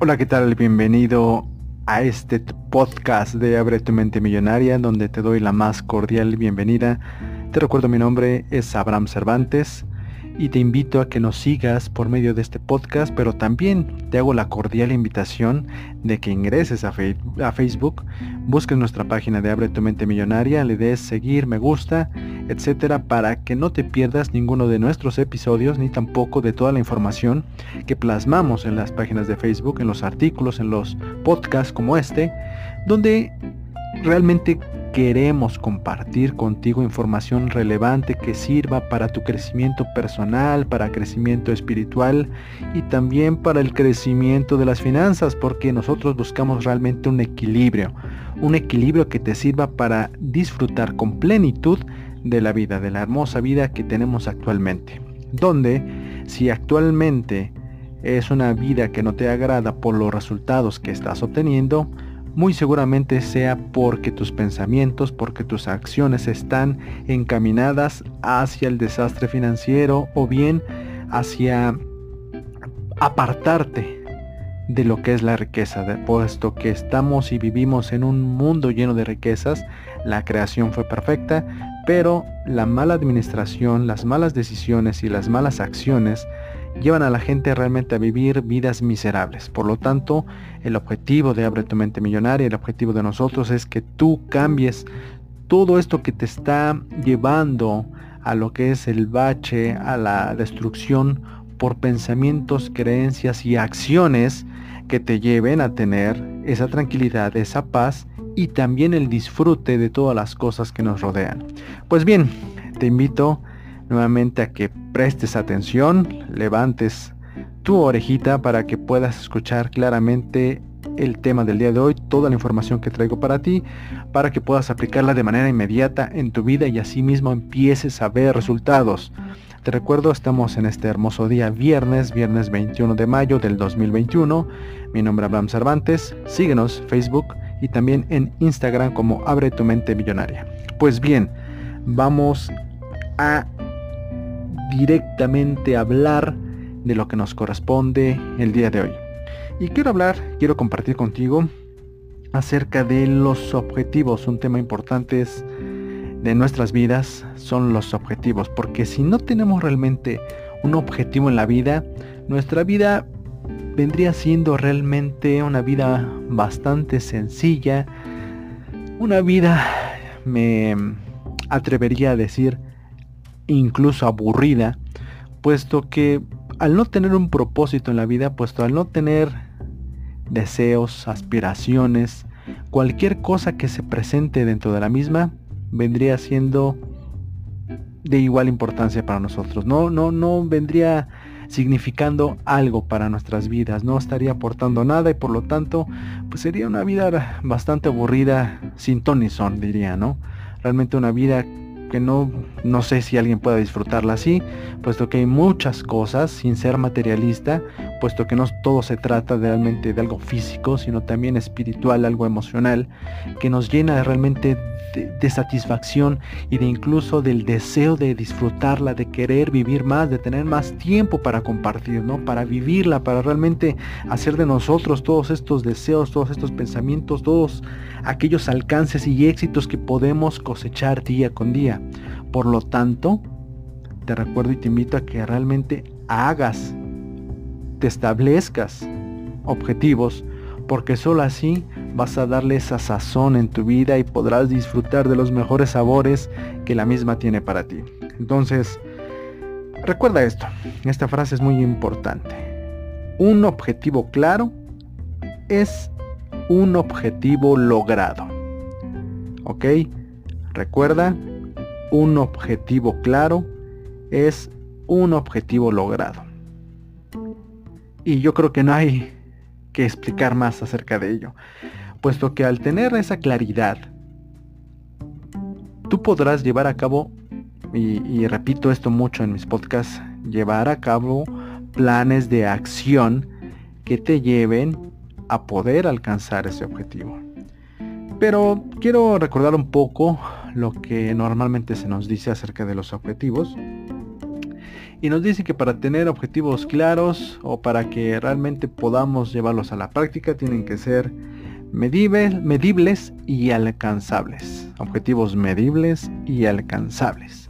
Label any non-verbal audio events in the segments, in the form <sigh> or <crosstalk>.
Hola, ¿qué tal? Bienvenido a este podcast de Abre tu mente millonaria, donde te doy la más cordial bienvenida. Te recuerdo mi nombre es Abraham Cervantes y te invito a que nos sigas por medio de este podcast, pero también te hago la cordial invitación de que ingreses a, Facebook, busques nuestra página de Abre tu mente millonaria, le des seguir, me gusta, etcétera, para que no te pierdas ninguno de nuestros episodios ni tampoco de toda la información que plasmamos en las páginas de Facebook, en los artículos, en los podcasts como este, donde realmente queremos compartir contigo información relevante que sirva para tu crecimiento personal, para crecimiento espiritual y también para el crecimiento de las finanzas, porque nosotros buscamos realmente un equilibrio, un equilibrio que te sirva para disfrutar con plenitud de la vida, de la hermosa vida que tenemos actualmente. Donde si actualmente es una vida que no te agrada por los resultados que estás obteniendo, muy seguramente sea porque tus pensamientos, porque tus acciones están encaminadas hacia el desastre financiero o bien hacia apartarte de lo que es la riqueza, puesto que estamos y vivimos en un mundo lleno de riquezas, la creación fue perfecta, pero la mala administración, las malas decisiones y las malas acciones llevan a la gente realmente a vivir vidas miserables. Por lo tanto, el objetivo de Abre tu mente millonaria, el objetivo de nosotros es que tú cambies todo esto que te está llevando a lo que es el bache, a la destrucción por pensamientos, creencias y acciones que te lleven a tener esa tranquilidad, esa paz y también el disfrute de todas las cosas que nos rodean. Pues bien, te invito nuevamente a que prestes atención, levantes tu orejita para que puedas escuchar claramente el tema del día de hoy, toda la información que traigo para ti, para que puedas aplicarla de manera inmediata en tu vida y así mismo empieces a ver resultados. Te recuerdo, estamos en este hermoso día, viernes, viernes 21 de mayo del 2021. Mi nombre es Abraham Cervantes, síguenos Facebook y también en Instagram como Abre tu mente millonaria. Pues bien, vamos a directamente hablar de lo que nos corresponde el día de hoy. Y quiero hablar, quiero compartir contigo acerca de los objetivos. Un tema importante de nuestras vidas son los objetivos, porque si no tenemos realmente un objetivo en la vida, nuestra vida vendría siendo realmente una vida bastante sencilla, una vida, me atrevería a decir, incluso aburrida, puesto que al no tener un propósito en la vida, puesto al no tener deseos, aspiraciones, cualquier cosa que se presente dentro de la misma vendría siendo de igual importancia para nosotros. No, no, no vendría significando algo para nuestras vidas, no estaría aportando nada y por lo tanto, pues sería una vida bastante aburrida, sin ton ni son, diría, ¿no? Realmente una vida que no, no sé si alguien pueda disfrutarla así, puesto que hay muchas cosas sin ser materialista, puesto que no todo se trata realmente de algo físico, sino también espiritual, algo emocional, que nos llena realmente de, satisfacción y de incluso del deseo de disfrutarla, de querer vivir más, de tener más tiempo para compartir. Para vivirla, para realmente hacer de nosotros todos estos deseos, todos estos pensamientos, todos aquellos alcances y éxitos que podemos cosechar día con día. Por lo tanto, te recuerdo y te invito a que realmente hagas, te establezcas objetivos, porque solo así vas a darle esa sazón en tu vida y podrás disfrutar de los mejores sabores que la misma tiene para ti. Entonces, recuerda esto, esta frase es muy importante. Un objetivo claro es un objetivo logrado. ¿Ok? Recuerda, un objetivo claro es un objetivo logrado. Y yo creo que no hay que explicar más acerca de ello puesto que al tener esa claridad, tú podrás llevar a cabo, y, repito esto mucho en mis podcasts, llevar a cabo planes de acción que te lleven a poder alcanzar ese objetivo. Pero quiero recordar un poco lo que normalmente se nos dice acerca de los objetivos. y nos dice que para tener objetivos claros o para que realmente podamos llevarlos a la práctica tienen que ser medibles, medibles y alcanzables. Objetivos medibles y alcanzables.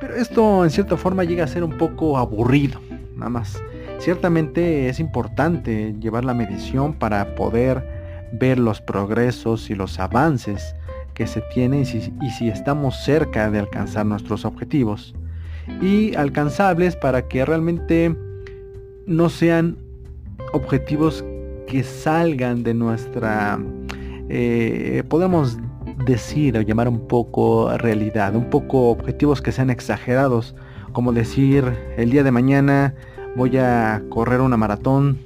Pero esto en cierta forma llega a ser un poco aburrido, nada más. Ciertamente es importante llevar la medición para poder ver los progresos y los avances que se tienen y si, y si estamos cerca de alcanzar nuestros objetivos. Y alcanzables para que realmente no sean objetivos que salgan de nuestra, eh, podemos decir o llamar un poco realidad, un poco objetivos que sean exagerados, como decir el día de mañana voy a correr una maratón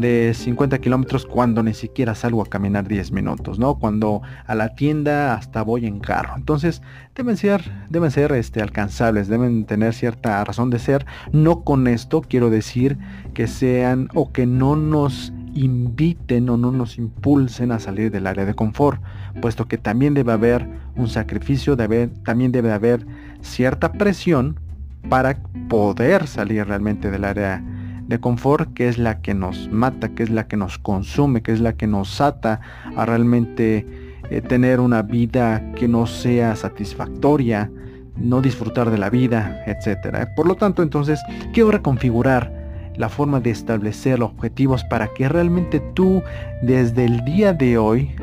de 50 kilómetros cuando ni siquiera salgo a caminar 10 minutos, ¿no? Cuando a la tienda hasta voy en carro. Entonces deben ser, deben ser este, alcanzables, deben tener cierta razón de ser. No con esto quiero decir que sean o que no nos inviten o no nos impulsen a salir del área de confort, puesto que también debe haber un sacrificio, debe, también debe haber cierta presión para poder salir realmente del área de confort, que es la que nos mata, que es la que nos consume, que es la que nos ata a realmente eh, tener una vida que no sea satisfactoria, no disfrutar de la vida, etc. Por lo tanto, entonces, quiero reconfigurar la forma de establecer objetivos para que realmente tú desde el día de hoy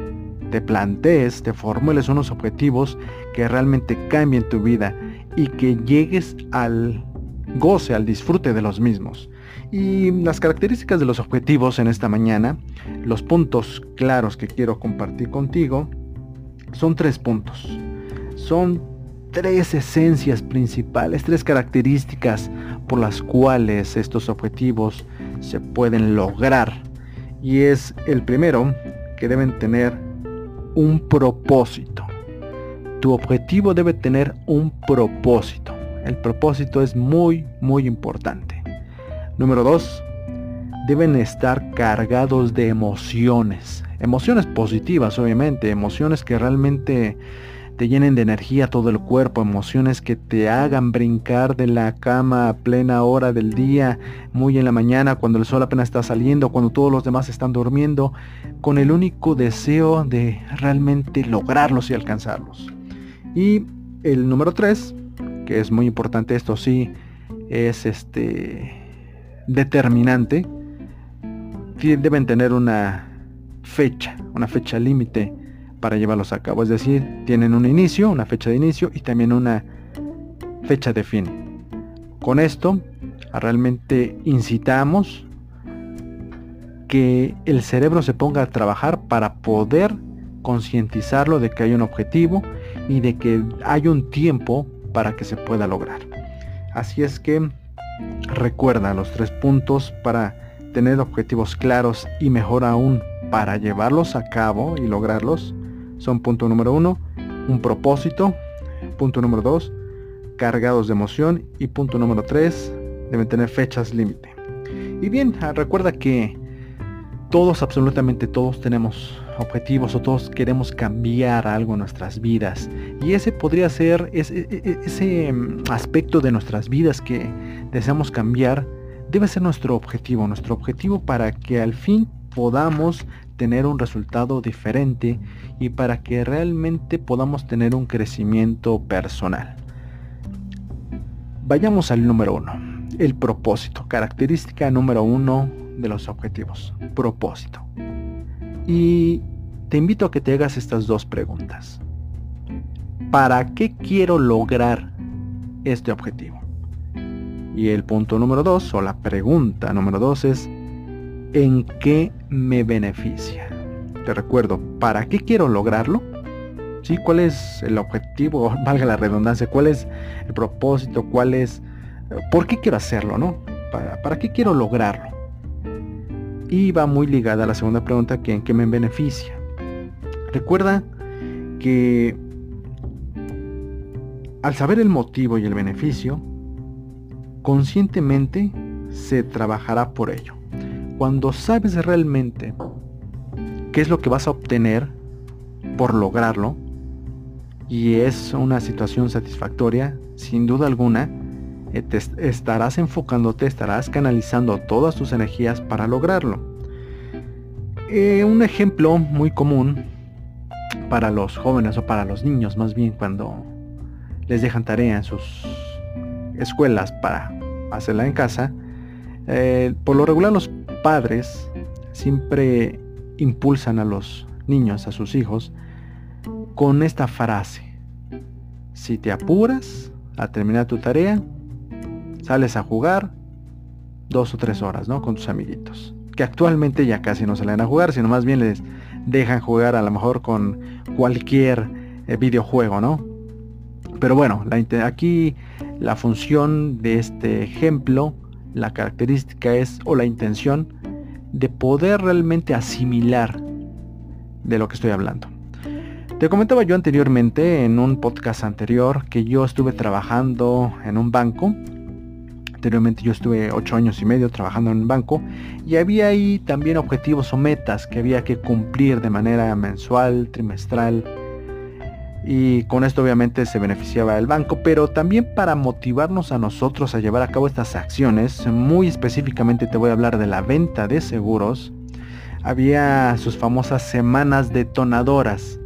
te plantees, te formules unos objetivos que realmente cambien tu vida y que llegues al goce, al disfrute de los mismos. Y las características de los objetivos en esta mañana, los puntos claros que quiero compartir contigo, son tres puntos. Son tres esencias principales, tres características por las cuales estos objetivos se pueden lograr. Y es el primero, que deben tener un propósito. Tu objetivo debe tener un propósito. El propósito es muy, muy importante. Número dos, deben estar cargados de emociones. Emociones positivas, obviamente. Emociones que realmente te llenen de energía todo el cuerpo, emociones que te hagan brincar de la cama a plena hora del día, muy en la mañana, cuando el sol apenas está saliendo, cuando todos los demás están durmiendo, con el único deseo de realmente lograrlos y alcanzarlos. Y el número 3, que es muy importante, esto sí, es este determinante, deben tener una fecha, una fecha límite para llevarlos a cabo. Es decir, tienen un inicio, una fecha de inicio y también una fecha de fin. Con esto realmente incitamos que el cerebro se ponga a trabajar para poder concientizarlo de que hay un objetivo y de que hay un tiempo para que se pueda lograr. Así es que recuerda los tres puntos para tener objetivos claros y mejor aún para llevarlos a cabo y lograrlos son punto número uno, un propósito, punto número dos, cargados de emoción y punto número tres, deben tener fechas límite. Y bien, ah, recuerda que todos, absolutamente todos tenemos objetivos o todos queremos cambiar algo en nuestras vidas. Y ese podría ser ese, e, e, ese mm, aspecto de nuestras vidas que deseamos cambiar, debe ser nuestro objetivo, nuestro objetivo para que al fin podamos tener un resultado diferente y para que realmente podamos tener un crecimiento personal. Vayamos al número uno, el propósito, característica número uno de los objetivos, propósito. Y te invito a que te hagas estas dos preguntas. ¿Para qué quiero lograr este objetivo? Y el punto número dos, o la pregunta número dos es, ¿en qué me beneficia? Te recuerdo, ¿para qué quiero lograrlo? ¿Sí? ¿Cuál es el objetivo? <laughs> Valga la redundancia, ¿cuál es el propósito? ¿Cuál es... ¿Por qué quiero hacerlo? ¿no? ¿Para, para qué quiero lograrlo? Y va muy ligada a la segunda pregunta, que en qué me beneficia. Recuerda que al saber el motivo y el beneficio, conscientemente se trabajará por ello cuando sabes realmente qué es lo que vas a obtener por lograrlo, y es una situación satisfactoria, sin duda alguna, eh, te estarás enfocándote, estarás canalizando todas tus energías para lograrlo. Eh, un ejemplo muy común para los jóvenes o para los niños más bien cuando les dejan tarea en sus escuelas para hacerla en casa, eh, por lo regular los padres siempre impulsan a los niños, a sus hijos, con esta frase. Si te apuras a terminar tu tarea, sales a jugar dos o tres horas, ¿no? Con tus amiguitos. Que actualmente ya casi no salen a jugar, sino más bien les dejan jugar a lo mejor con cualquier eh, videojuego, ¿no? Pero bueno, aquí la función de este ejemplo, la característica es, o la intención, de poder realmente asimilar de lo que estoy hablando. Te comentaba yo anteriormente en un podcast anterior que yo estuve trabajando en un banco. Anteriormente yo estuve ocho años y medio trabajando en un banco y había ahí también objetivos o metas que había que cumplir de manera mensual, trimestral. Y con esto obviamente se beneficiaba el banco, pero también para motivarnos a nosotros a llevar a cabo estas acciones, muy específicamente te voy a hablar de la venta de seguros, había sus famosas semanas detonadoras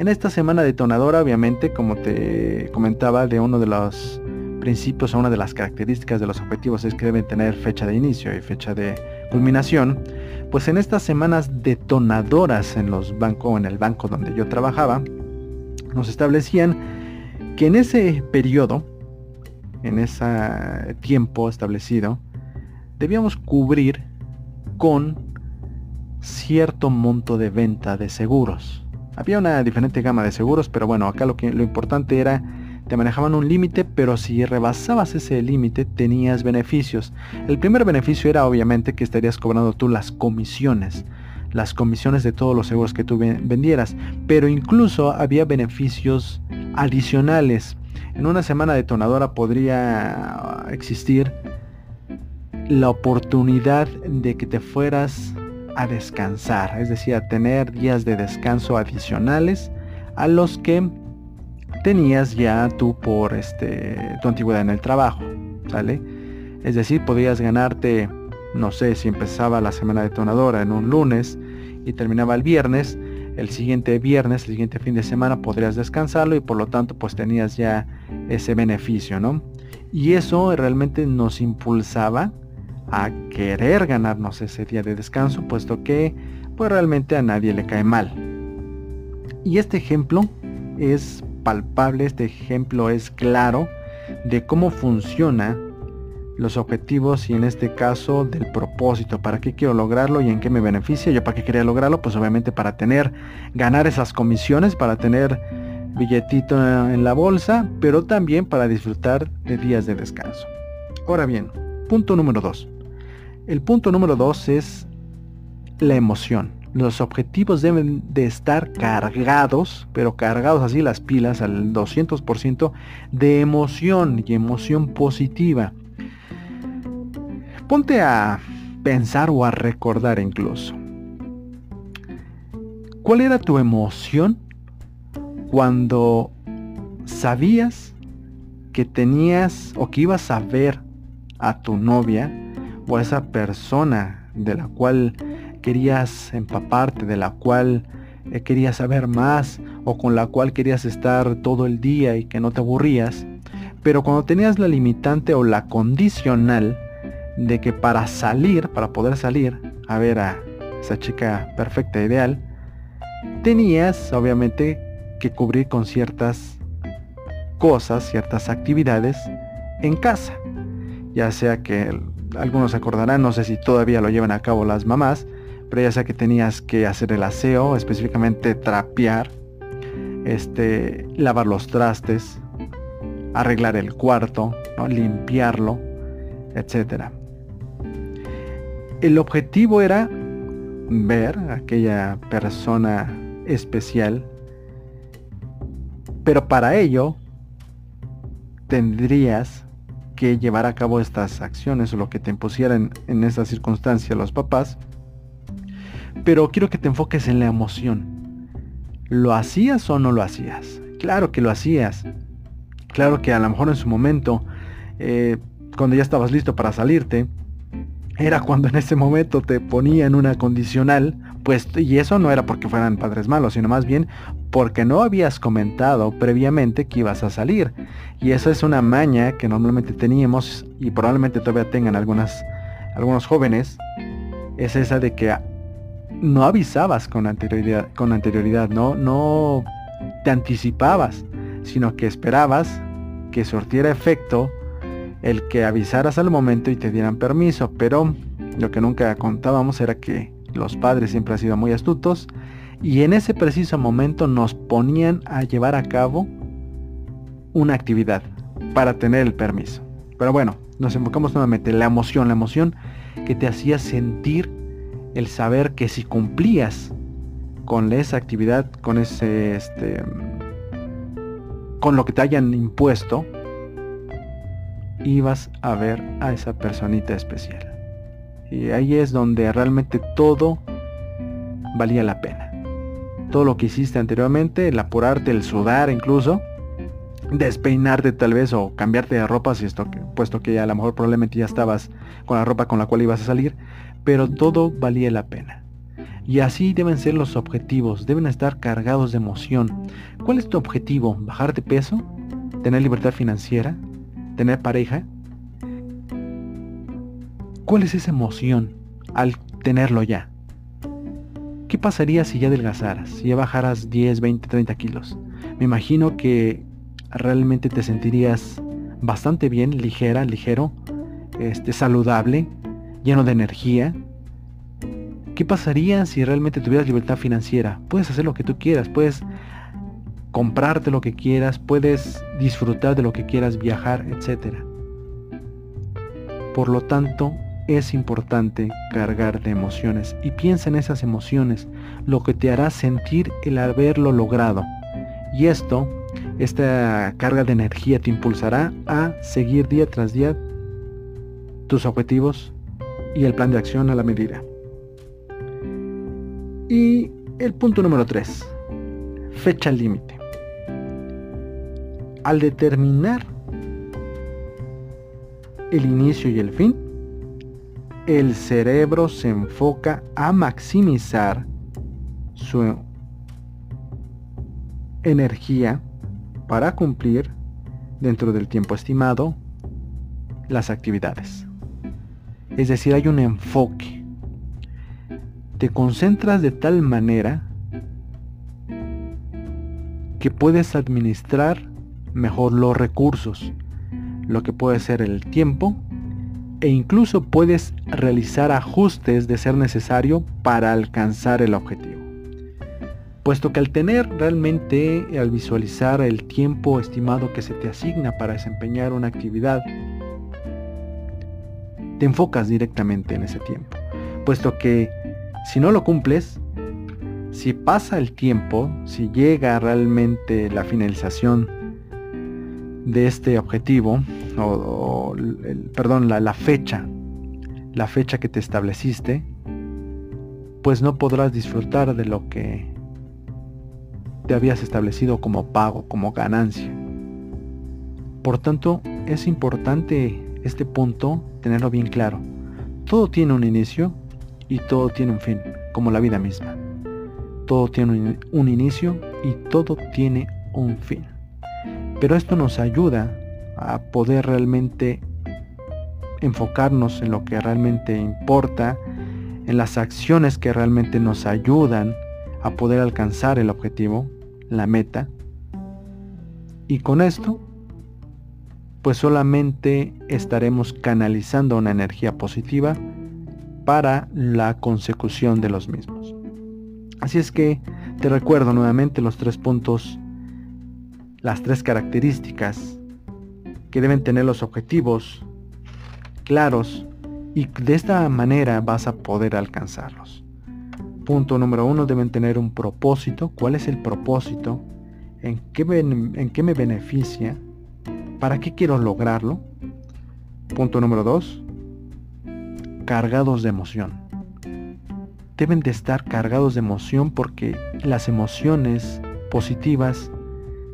en esta semana detonadora, obviamente, como te comentaba, de uno de los principios o una de las características de los objetivos es que deben tener fecha de inicio y fecha de culminación. Pues en estas semanas detonadoras en los bancos, en el banco donde yo trabajaba, nos establecían que en ese periodo, en ese tiempo establecido, debíamos cubrir con cierto monto de venta de seguros. Había una diferente gama de seguros, pero bueno, acá lo, que, lo importante era, te manejaban un límite, pero si rebasabas ese límite tenías beneficios. El primer beneficio era obviamente que estarías cobrando tú las comisiones las comisiones de todos los seguros que tú vendieras, pero incluso había beneficios adicionales. En una semana detonadora podría existir la oportunidad de que te fueras a descansar, es decir, a tener días de descanso adicionales a los que tenías ya tú por este tu antigüedad en el trabajo, ¿sale? Es decir, podías ganarte, no sé, si empezaba la semana detonadora en un lunes y terminaba el viernes, el siguiente viernes, el siguiente fin de semana podrías descansarlo y por lo tanto pues tenías ya ese beneficio, ¿no? Y eso realmente nos impulsaba a querer ganarnos ese día de descanso, puesto que pues realmente a nadie le cae mal. Y este ejemplo es palpable, este ejemplo es claro de cómo funciona los objetivos y en este caso del propósito, para qué quiero lograrlo y en qué me beneficia. Yo para qué quería lograrlo, pues obviamente para tener, ganar esas comisiones, para tener billetito en la bolsa, pero también para disfrutar de días de descanso. Ahora bien, punto número 2. El punto número dos es la emoción. Los objetivos deben de estar cargados, pero cargados así las pilas al 200% de emoción y emoción positiva. Ponte a pensar o a recordar incluso. ¿Cuál era tu emoción cuando sabías que tenías o que ibas a ver a tu novia o a esa persona de la cual querías empaparte, de la cual eh, querías saber más o con la cual querías estar todo el día y que no te aburrías. Pero cuando tenías la limitante o la condicional de que para salir, para poder salir a ver a esa chica perfecta, ideal, tenías obviamente que cubrir con ciertas cosas, ciertas actividades en casa. Ya sea que algunos acordarán, no sé si todavía lo llevan a cabo las mamás, pero ya sea que tenías que hacer el aseo, específicamente trapear, este, lavar los trastes, arreglar el cuarto, limpiarlo, etc. El objetivo era ver a aquella persona especial, pero para ello tendrías que llevar a cabo estas acciones o lo que te impusieran en esa circunstancia los papás. Pero quiero que te enfoques en la emoción. ¿Lo hacías o no lo hacías? Claro que lo hacías. Claro que a lo mejor en su momento eh, cuando ya estabas listo para salirte, era cuando en ese momento te ponían una condicional, pues, y eso no era porque fueran padres malos, sino más bien porque no habías comentado previamente que ibas a salir. Y esa es una maña que normalmente teníamos y probablemente todavía tengan algunos jóvenes, es esa de que no avisabas con anterioridad, con anterioridad, no, no te anticipabas, sino que esperabas que sortiera efecto el que avisaras al momento y te dieran permiso, pero lo que nunca contábamos era que los padres siempre han sido muy astutos y en ese preciso momento nos ponían a llevar a cabo una actividad para tener el permiso. Pero bueno, nos enfocamos nuevamente en la emoción, la emoción que te hacía sentir el saber que si cumplías con esa actividad, con ese este con lo que te hayan impuesto, ibas a ver a esa personita especial. Y ahí es donde realmente todo valía la pena. Todo lo que hiciste anteriormente, el apurarte, el sudar incluso, despeinarte tal vez o cambiarte de ropa, si esto, puesto que a lo mejor probablemente ya estabas con la ropa con la cual ibas a salir, pero todo valía la pena. Y así deben ser los objetivos, deben estar cargados de emoción. ¿Cuál es tu objetivo? ¿Bajar de peso? ¿Tener libertad financiera? Tener pareja, ¿cuál es esa emoción al tenerlo ya? ¿Qué pasaría si ya adelgazaras, si ya bajaras 10, 20, 30 kilos? Me imagino que realmente te sentirías bastante bien, ligera, ligero, este, saludable, lleno de energía. ¿Qué pasaría si realmente tuvieras libertad financiera? Puedes hacer lo que tú quieras, puedes comprarte lo que quieras, puedes disfrutar de lo que quieras, viajar, etc. Por lo tanto, es importante cargar de emociones y piensa en esas emociones, lo que te hará sentir el haberlo logrado. Y esto, esta carga de energía te impulsará a seguir día tras día tus objetivos y el plan de acción a la medida. Y el punto número 3, fecha límite. Al determinar el inicio y el fin, el cerebro se enfoca a maximizar su energía para cumplir dentro del tiempo estimado las actividades. Es decir, hay un enfoque. Te concentras de tal manera que puedes administrar mejor los recursos, lo que puede ser el tiempo, e incluso puedes realizar ajustes de ser necesario para alcanzar el objetivo. Puesto que al tener realmente, al visualizar el tiempo estimado que se te asigna para desempeñar una actividad, te enfocas directamente en ese tiempo. Puesto que si no lo cumples, si pasa el tiempo, si llega realmente la finalización de este objetivo, o, perdón, la, la fecha, la fecha que te estableciste, pues no podrás disfrutar de lo que te habías establecido como pago, como ganancia. Por tanto, es importante este punto tenerlo bien claro. Todo tiene un inicio y todo tiene un fin, como la vida misma. Todo tiene un inicio y todo tiene un fin. Pero esto nos ayuda a poder realmente enfocarnos en lo que realmente importa, en las acciones que realmente nos ayudan a poder alcanzar el objetivo, la meta. Y con esto, pues solamente estaremos canalizando una energía positiva para la consecución de los mismos. Así es que te recuerdo nuevamente los tres puntos las tres características que deben tener los objetivos claros y de esta manera vas a poder alcanzarlos. Punto número uno, deben tener un propósito. ¿Cuál es el propósito? ¿En qué, en qué me beneficia? ¿Para qué quiero lograrlo? Punto número dos, cargados de emoción. Deben de estar cargados de emoción porque las emociones positivas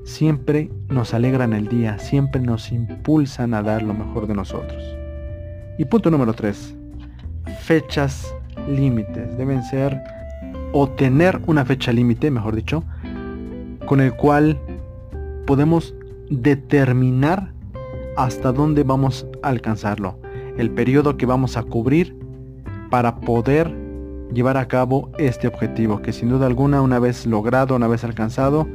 siempre nos alegran el día, siempre nos impulsan a dar lo mejor de nosotros. Y punto número 3. Fechas límites. Deben ser o tener una fecha límite, mejor dicho, con el cual podemos determinar hasta dónde vamos a alcanzarlo. El periodo que vamos a cubrir para poder llevar a cabo este objetivo, que sin duda alguna una vez logrado, una vez alcanzado,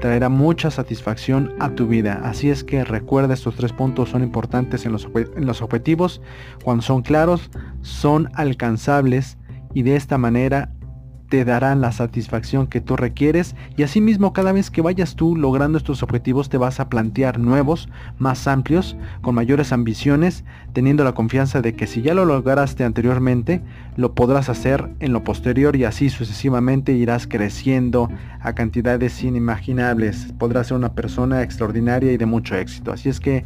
traerá mucha satisfacción a tu vida. Así es que recuerda estos tres puntos son importantes en los, en los objetivos. Cuando son claros, son alcanzables y de esta manera te darán la satisfacción que tú requieres y asimismo cada vez que vayas tú logrando estos objetivos te vas a plantear nuevos, más amplios, con mayores ambiciones, teniendo la confianza de que si ya lo lograste anteriormente, lo podrás hacer en lo posterior y así sucesivamente irás creciendo a cantidades inimaginables. Podrás ser una persona extraordinaria y de mucho éxito. Así es que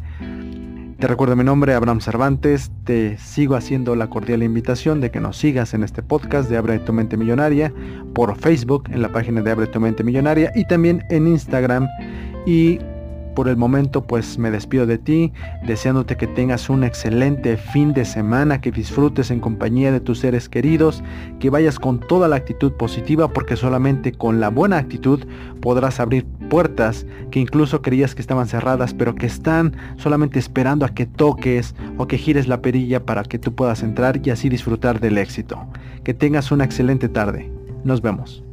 te recuerdo mi nombre, Abraham Cervantes. Te sigo haciendo la cordial invitación de que nos sigas en este podcast de Abre tu mente millonaria por Facebook en la página de Abre tu mente millonaria y también en Instagram y por el momento pues me despido de ti, deseándote que tengas un excelente fin de semana, que disfrutes en compañía de tus seres queridos, que vayas con toda la actitud positiva porque solamente con la buena actitud podrás abrir puertas que incluso creías que estaban cerradas pero que están solamente esperando a que toques o que gires la perilla para que tú puedas entrar y así disfrutar del éxito. Que tengas una excelente tarde. Nos vemos.